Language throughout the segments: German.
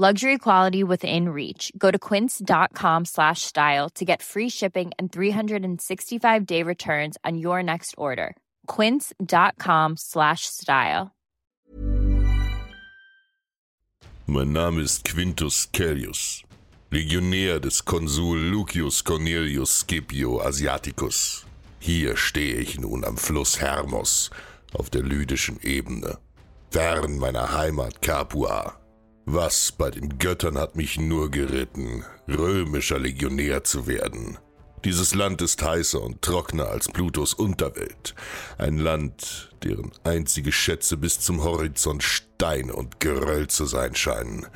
Luxury quality within reach. Go to quince.com slash style to get free shipping and 365 day returns on your next order. Quince.com slash style. Mein Name ist Quintus Cellius, Legionär des Konsul Lucius Cornelius Scipio Asiaticus. Hier stehe ich nun am Fluss Hermos auf der lydischen Ebene, fern meiner Heimat Capua. Was bei den Göttern hat mich nur geritten, römischer Legionär zu werden. Dieses Land ist heißer und trockener als Plutos Unterwelt. Ein Land, deren einzige Schätze bis zum Horizont Steine und Geröll zu sein scheinen.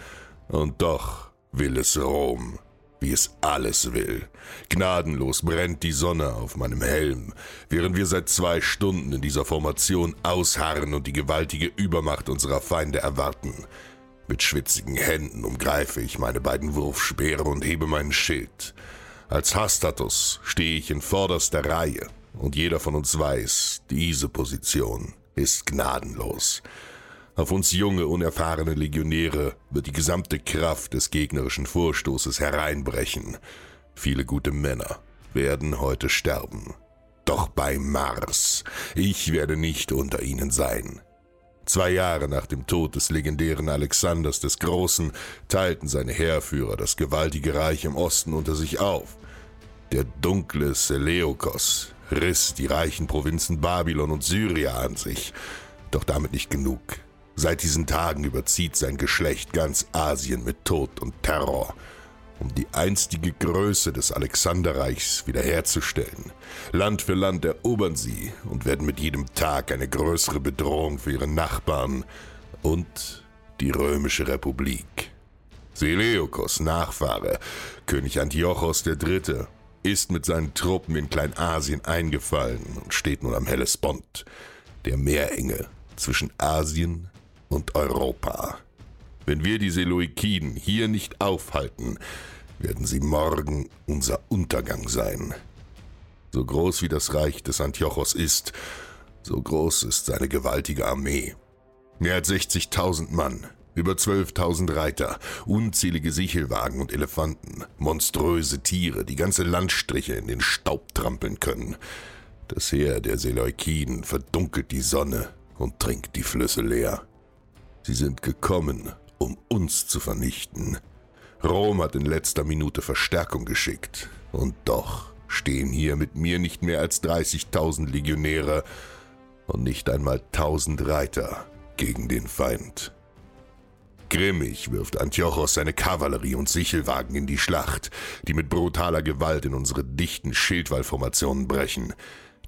Und doch will es Rom, wie es alles will. Gnadenlos brennt die Sonne auf meinem Helm, während wir seit zwei Stunden in dieser Formation ausharren und die gewaltige Übermacht unserer Feinde erwarten. Mit schwitzigen Händen umgreife ich meine beiden Wurfspeere und hebe meinen Schild. Als Hastatus stehe ich in vorderster Reihe und jeder von uns weiß, diese Position ist gnadenlos. Auf uns junge, unerfahrene Legionäre wird die gesamte Kraft des gegnerischen Vorstoßes hereinbrechen. Viele gute Männer werden heute sterben. Doch bei Mars, ich werde nicht unter ihnen sein. Zwei Jahre nach dem Tod des legendären Alexanders des Großen teilten seine Heerführer das gewaltige Reich im Osten unter sich auf. Der dunkle Seleukos riss die reichen Provinzen Babylon und Syria an sich. Doch damit nicht genug. Seit diesen Tagen überzieht sein Geschlecht ganz Asien mit Tod und Terror, um die einstige Größe des Alexanderreichs wiederherzustellen. Land für Land erobern sie und werden mit jedem Tag eine größere Bedrohung für ihre Nachbarn und die römische Republik. Seleukos Nachfahre, König Antiochos III., ist mit seinen Truppen in Kleinasien eingefallen und steht nun am Hellespont, der Meerenge zwischen Asien und Europa. Wenn wir die Seleukiden hier nicht aufhalten, werden sie morgen unser Untergang sein. So groß wie das Reich des Antiochos ist, so groß ist seine gewaltige Armee. Mehr als 60.000 Mann, über 12.000 Reiter, unzählige Sichelwagen und Elefanten, monströse Tiere, die ganze Landstriche in den Staub trampeln können. Das Heer der Seleukiden verdunkelt die Sonne und trinkt die Flüsse leer. Sie sind gekommen, um uns zu vernichten. Rom hat in letzter Minute Verstärkung geschickt. Und doch stehen hier mit mir nicht mehr als 30.000 Legionäre und nicht einmal 1000 Reiter gegen den Feind. Grimmig wirft Antiochos seine Kavallerie und Sichelwagen in die Schlacht, die mit brutaler Gewalt in unsere dichten Schildwallformationen brechen.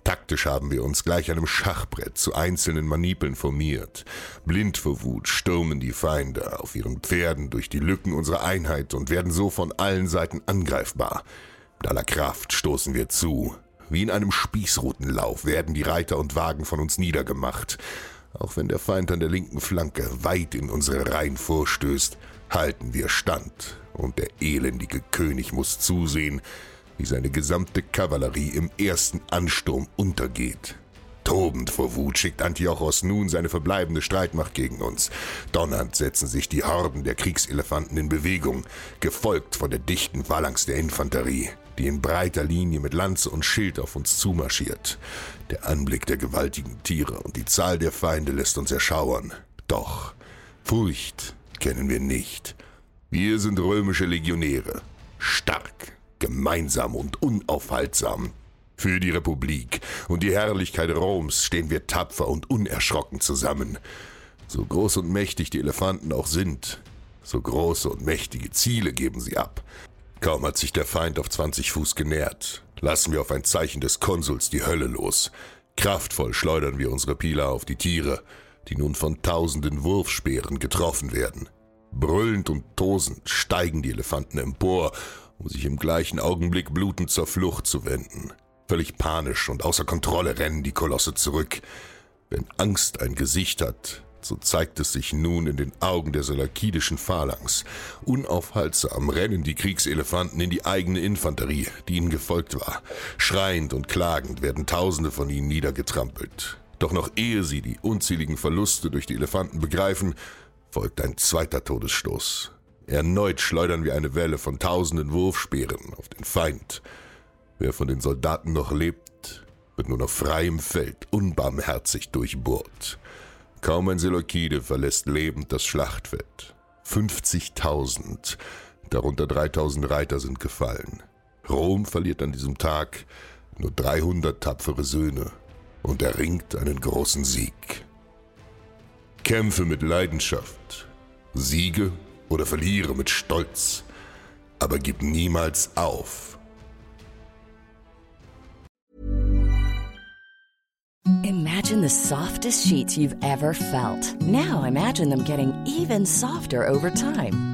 Taktisch haben wir uns gleich einem Schachbrett zu einzelnen Manipeln formiert. Blind vor Wut stürmen die Feinde auf ihren Pferden durch die Lücken unserer Einheit und werden so von allen Seiten angreifbar. Mit aller Kraft stoßen wir zu. Wie in einem Spießrutenlauf werden die Reiter und Wagen von uns niedergemacht. Auch wenn der Feind an der linken Flanke weit in unsere Reihen vorstößt, halten wir stand, und der elendige König muss zusehen, wie seine gesamte Kavallerie im ersten Ansturm untergeht. Tobend vor Wut schickt Antiochos nun seine verbleibende Streitmacht gegen uns. Donnernd setzen sich die Horden der Kriegselefanten in Bewegung, gefolgt von der dichten Phalanx der Infanterie, die in breiter Linie mit Lanze und Schild auf uns zumarschiert. Der Anblick der gewaltigen Tiere und die Zahl der Feinde lässt uns erschauern. Doch Furcht kennen wir nicht. Wir sind römische Legionäre, stark, gemeinsam und unaufhaltsam. Für die Republik und die Herrlichkeit Roms stehen wir tapfer und unerschrocken zusammen. So groß und mächtig die Elefanten auch sind, so große und mächtige Ziele geben sie ab. Kaum hat sich der Feind auf 20 Fuß genähert, lassen wir auf ein Zeichen des Konsuls die Hölle los. Kraftvoll schleudern wir unsere Pila auf die Tiere, die nun von tausenden Wurfspeeren getroffen werden. Brüllend und tosend steigen die Elefanten empor, um sich im gleichen Augenblick blutend zur Flucht zu wenden. Völlig panisch und außer Kontrolle rennen die Kolosse zurück. Wenn Angst ein Gesicht hat, so zeigt es sich nun in den Augen der selakidischen Phalanx. Unaufhaltsam rennen die Kriegselefanten in die eigene Infanterie, die ihnen gefolgt war. Schreiend und klagend werden Tausende von ihnen niedergetrampelt. Doch noch ehe sie die unzähligen Verluste durch die Elefanten begreifen, folgt ein zweiter Todesstoß. Erneut schleudern wir eine Welle von tausenden Wurfspeeren auf den Feind. Wer von den Soldaten noch lebt, wird nun auf freiem Feld unbarmherzig durchbohrt. Kaum ein Seleukide verlässt lebend das Schlachtfeld. 50.000, darunter 3.000 Reiter sind gefallen. Rom verliert an diesem Tag nur 300 tapfere Söhne und erringt einen großen Sieg. Kämpfe mit Leidenschaft, siege oder verliere mit Stolz, aber gib niemals auf. Imagine the softest sheets you've ever felt. Now imagine them getting even softer over time.